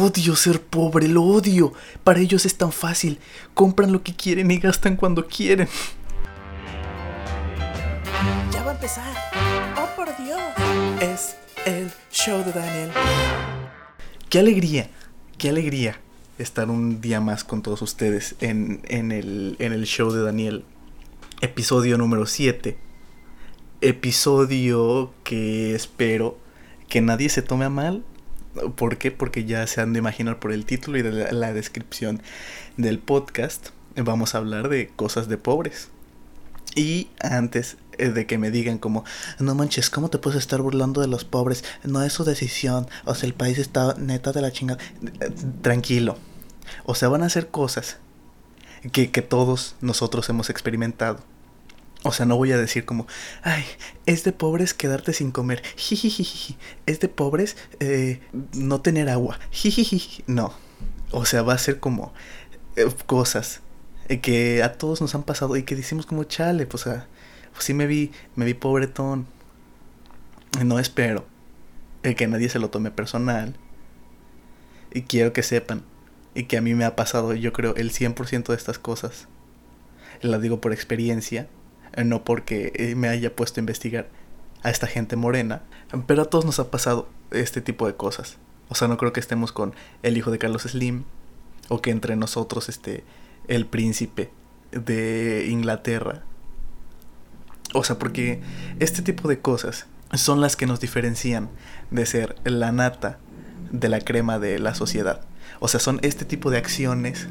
Odio ser pobre, lo odio. Para ellos es tan fácil. Compran lo que quieren y gastan cuando quieren. Ya va a empezar. Oh, por Dios. Es el show de Daniel. Qué alegría, qué alegría estar un día más con todos ustedes en, en, el, en el show de Daniel. Episodio número 7. Episodio que espero que nadie se tome a mal ¿Por qué? Porque ya se han de imaginar por el título y de la, descripción del podcast. Vamos a hablar de cosas de pobres. Y antes eh, de que me digan como, no manches, ¿cómo te puedes estar burlando de los pobres? No es su decisión. O sea, el país está neta de la chingada. Tranquilo. O sea, van a hacer cosas que, que todos nosotros hemos experimentado. O sea, no voy a decir como, ay, es de pobres quedarte sin comer. Jijijiji. Es de pobres eh, no tener agua. Jijijiji. No. O sea, va a ser como eh, cosas eh, que a todos nos han pasado y que decimos como, chale, pues, o sea, pues sí me vi, me vi pobretón. No espero que nadie se lo tome personal. Y quiero que sepan y que a mí me ha pasado, yo creo, el 100% de estas cosas. La digo por experiencia eh, no porque eh, me haya puesto a investigar a esta gente morena, pero a todos nos ha pasado este tipo de cosas. O sea, no creo que estemos con el hijo de Carlos Slim o que entre nosotros esté el príncipe de Inglaterra. O sea, porque este tipo de cosas son las que nos diferencian de ser la nata de la crema de la sociedad. O sea, son este tipo de acciones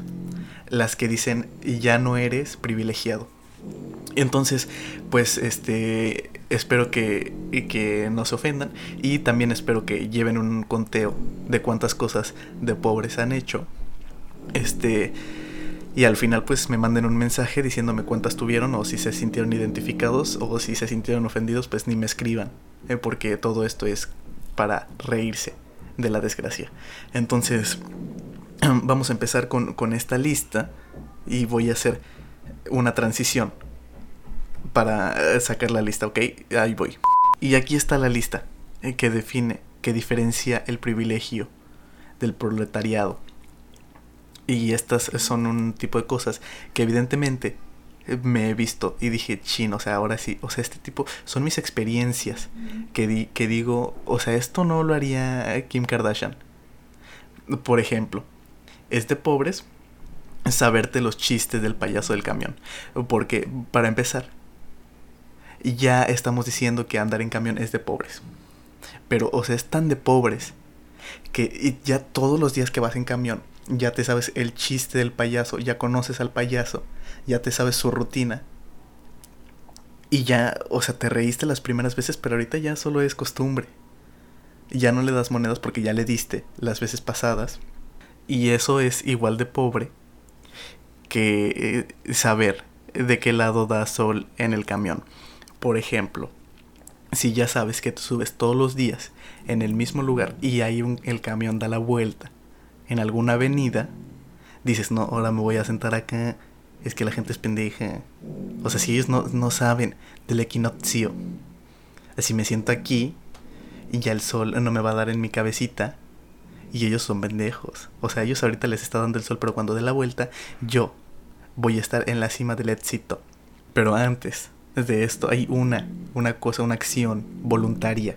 las que dicen ya no eres privilegiado entonces, pues, este, espero que, que no se ofendan y también espero que lleven un conteo de cuántas cosas de pobres han hecho. Este, y al final pues me manden un mensaje diciéndome cuántas tuvieron o si se sintieron identificados o si se sintieron ofendidos pues ni me escriban eh, porque todo esto es para reírse de la desgracia entonces vamos a empezar con, con esta lista y voy a hacer una transición para eh, sacar la lista, ¿ok? Ahí voy. Y aquí está la lista eh, que define, que diferencia el privilegio del proletariado. Y estas son un tipo de cosas que evidentemente eh, me he visto y dije, chin, o sea, ahora sí, o sea, este tipo son mis experiencias que, di, que digo, o sea, esto no lo haría Kim Kardashian. Por ejemplo, es de pobres saberte los chistes del payaso del camión. Porque, para empezar, ya estamos diciendo que andar en camión es de pobres. Pero, o sea, es tan de pobres que ya todos los días que vas en camión, ya te sabes el chiste del payaso, ya conoces al payaso, ya te sabes su rutina. Y ya, o sea, te reíste las primeras veces, pero ahorita ya solo es costumbre. Ya no le das monedas porque ya le diste las veces pasadas. Y eso es igual de pobre que eh, saber de qué lado da sol en el camión. Por ejemplo, si ya sabes que te subes todos los días en el mismo lugar y un, el camión da la vuelta en alguna avenida, dices, no, ahora me voy a sentar acá, es que la gente es pendeja. O sea, si ellos no, no saben del equinoccio, así me siento aquí y ya el sol no me va a dar en mi cabecita y ellos son pendejos. O sea, ellos ahorita les está dando el sol, pero cuando dé la vuelta, yo voy a estar en la cima del éxito. Pero antes de esto hay una, una cosa, una acción voluntaria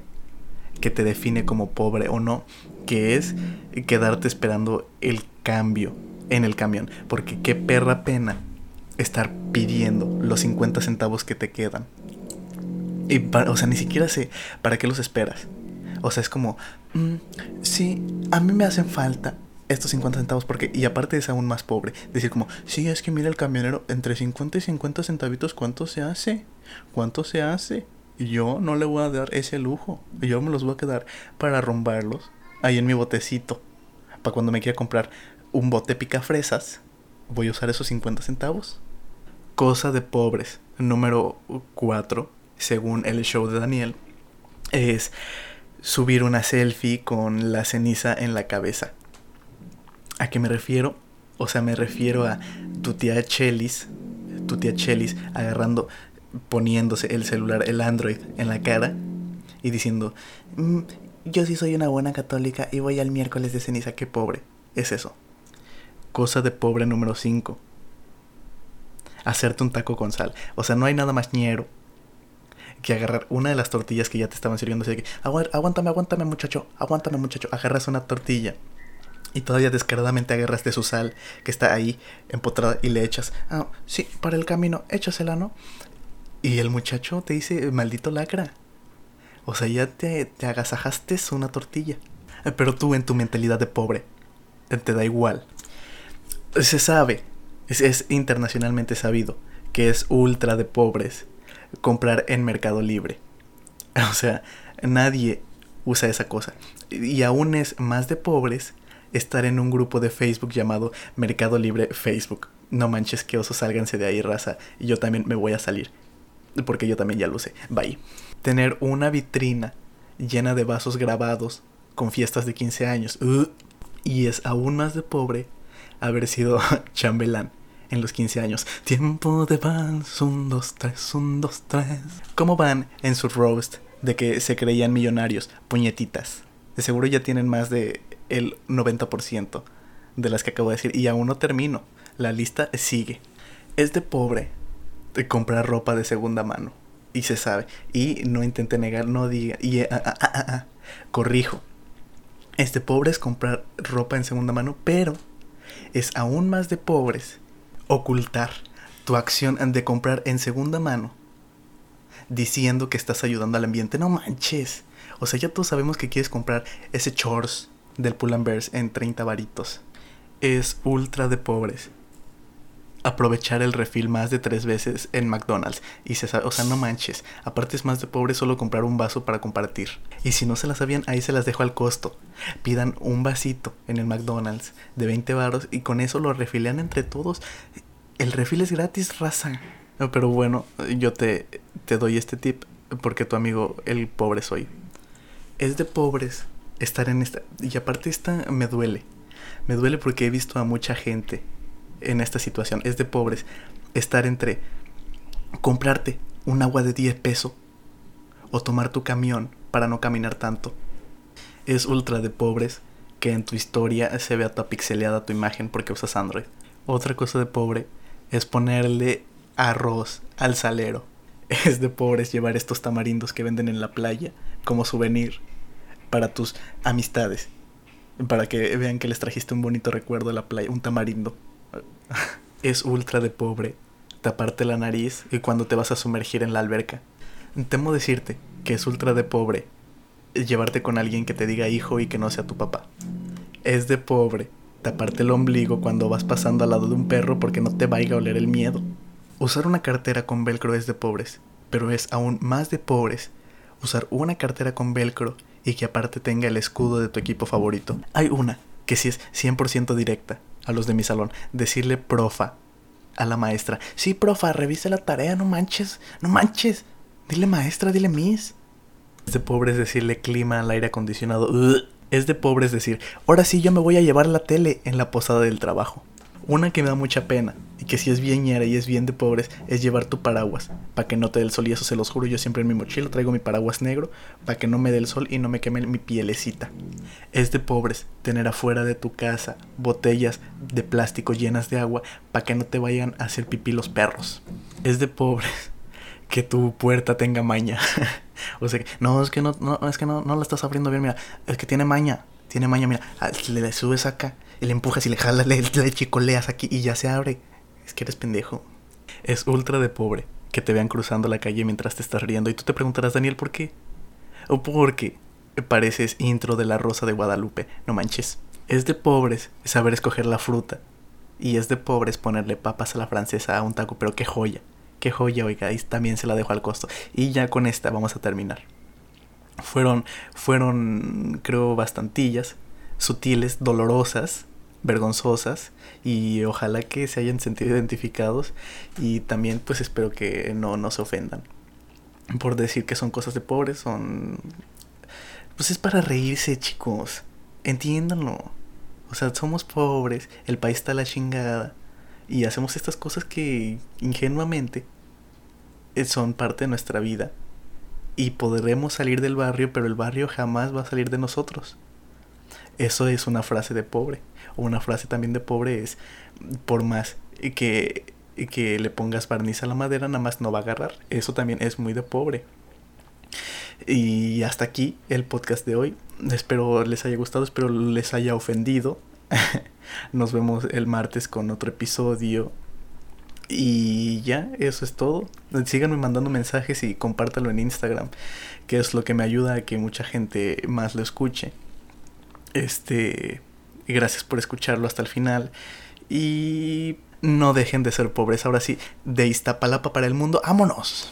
que te define como pobre o no, que es quedarte esperando el cambio en el camión. Porque qué perra pena estar pidiendo los 50 centavos que te quedan. Y o sea, ni siquiera sé para qué los esperas. O sea, es como, mm, sí, a mí me hacen falta estos 50 centavos porque, y aparte es aún más pobre, decir como, sí, es que mira el camionero, entre 50 y 50 centavitos, ¿cuánto se hace? ¿Cuánto se hace? Yo no le voy a dar ese lujo, yo me los voy a quedar para arrumbarlos ahí en mi botecito, para cuando me quiera comprar un bote pica fresas, voy a usar esos 50 centavos. Cosa de pobres, número 4, según el show de Daniel, es subir una selfie con la ceniza en la cabeza. ¿A qué me refiero? O sea, me refiero a tu tía Chelis, tu tía Chelis agarrando, poniéndose el celular, el Android en la cara y diciendo, mm, yo sí soy una buena católica y voy al miércoles de ceniza, qué pobre. Es eso. Cosa de pobre número 5. Hacerte un taco con sal. O sea, no hay nada más ñero que agarrar una de las tortillas que ya te estaban sirviendo. Así que, aguántame, aguántame, muchacho, aguántame, muchacho. Agarras una tortilla y todavía descaradamente agarras de su sal que está ahí empotrada y le echas. Ah, sí, para el camino, échasela, ¿no? Y el muchacho te dice, maldito lacra. O sea, ya te, te agasajaste una tortilla. Eh, pero tú en tu mentalidad de pobre, eh, te da igual. Se sabe, es, internacionalmente sabido, que es ultra de pobres comprar en Mercado Libre. O sea, nadie usa esa cosa. Y aún es más de pobres estar en un grupo de Facebook llamado Mercado Libre Facebook. No manches que osos sálganse de ahí, raza. Y yo también me voy a salir. Porque yo también ya lo sé. Bye. Tener una vitrina llena de vasos grabados con fiestas de 15 años. y es aún más de pobre haber sido chambelán en los 15 años. Tiempo de vals, un, dos, tres, un, dos, tres. ¿Cómo van en su roast de que se creían millonarios? Puñetitas. De seguro ya tienen más de el 90% de las que acabo de decir. Y aún no termino. La lista sigue. Es de pobre de comprar ropa de segunda mano. Y se sabe. Y no intente negar, no diga. Y ah, ah, ah, corrijo. Es comprar ropa en segunda mano, pero es aún más de pobres ocultar tu acción de comprar en segunda mano diciendo que estás ayudando al ambiente. No manches. O sea, ya todos sabemos que quieres comprar ese chores del Pull Bears en 30 varitos. Es ultra de pobres. Aprovechar el refil más de tres veces en McDonald's. Y se sabe, o sea, no manches. Aparte es más de pobres solo comprar un vaso para compartir. Y si no se las sabían, ahí se las dejo al costo. Pidan un vasito en el McDonald's de 20 baros y con eso lo refilean entre todos. El refil es gratis, raza. Pero bueno, yo te, te doy este tip porque tu amigo, el pobre soy. Es de pobres estar en esta... Y aparte esta me duele. Me duele porque he visto a mucha gente en esta situación. Es de pobres estar entre comprarte un agua de 10 pesos o tomar tu camión para no caminar tanto. Es ultra de pobres que en tu historia se vea toda pixeleada tu imagen porque usas Android. Otra cosa de pobre es ponerle arroz al salero. Es de pobres llevar estos tamarindos que venden en la playa como souvenir para tus amistades. Para que vean que les trajiste un bonito recuerdo a la playa, un tamarindo. Es ultra de pobre taparte la nariz y cuando te vas a sumergir en la alberca. Temo decirte que es ultra de pobre llevarte con alguien que te diga hijo y que no sea tu papá. Es de pobre taparte el ombligo cuando vas pasando al lado de un perro porque no te vaya a oler el miedo. Usar una cartera con velcro es de pobres, pero es aún más de pobres usar una cartera con velcro y que aparte tenga el escudo de tu equipo favorito. Hay una que sí es 100% directa a los de mi salón. Decirle profa a la maestra. Sí, profa, revise la tarea, no manches, no manches. Dile maestra, dile miss. Es de pobres decirle clima al aire acondicionado. Es de pobres decir, ahora sí yo me voy a llevar la tele en la posada del trabajo. Una que me da mucha pena y que si es bien ñera y es bien de pobres es llevar tu paraguas para que no te dé el sol y eso se los juro yo siempre en mi mochila traigo mi paraguas negro para que no me dé el sol y no me queme mi pielecita. Es de pobres tener afuera de tu casa botellas de plástico llenas de agua para que no te vayan a hacer pipí los perros. Es de pobres que tu puerta tenga maña. o sea, no, es que no, no es que no, no la estás abriendo bien, mira, es que tiene maña, tiene maña, mira, ah, le subes acá le empujas y le jalas, le, le chicoleas aquí y ya se abre. Es que eres pendejo. Es ultra de pobre que te vean cruzando la calle mientras te estás riendo y tú te preguntarás, Daniel, ¿por qué? O porque pareces intro de la Rosa de Guadalupe, no manches. Es de pobres saber escoger la fruta. Y es de pobres ponerle papas a la francesa a un taco, pero qué joya. Qué joya, oiga, y también se la dejo al costo. Y ya con esta vamos a terminar. Fueron, fueron, creo, bastantillas, sutiles, dolorosas, vergonzosas y ojalá que se hayan sentido identificados y también pues espero que no, no se ofendan por decir que son cosas de pobres, son... Pues es para reírse chicos, entiéndanlo. O sea, somos pobres, el país está a la chingada y hacemos estas cosas que ingenuamente son parte de nuestra vida y podremos salir del barrio, pero el barrio jamás va a salir de nosotros. Eso es una frase de pobre. O una frase también de pobre es, por más que, que le pongas barniz a la madera, nada más no va a agarrar. Eso también es muy de pobre. Y hasta aquí el podcast de hoy. Espero les haya gustado, espero les haya ofendido. Nos vemos el martes con otro episodio. Y ya, eso es todo. Síganme mandando mensajes y compártalo en Instagram, que es lo que me ayuda a que mucha gente más lo escuche. Este, gracias por escucharlo hasta el final. Y no dejen de ser pobres. Ahora sí, de Iztapalapa para el mundo. ¡Vámonos!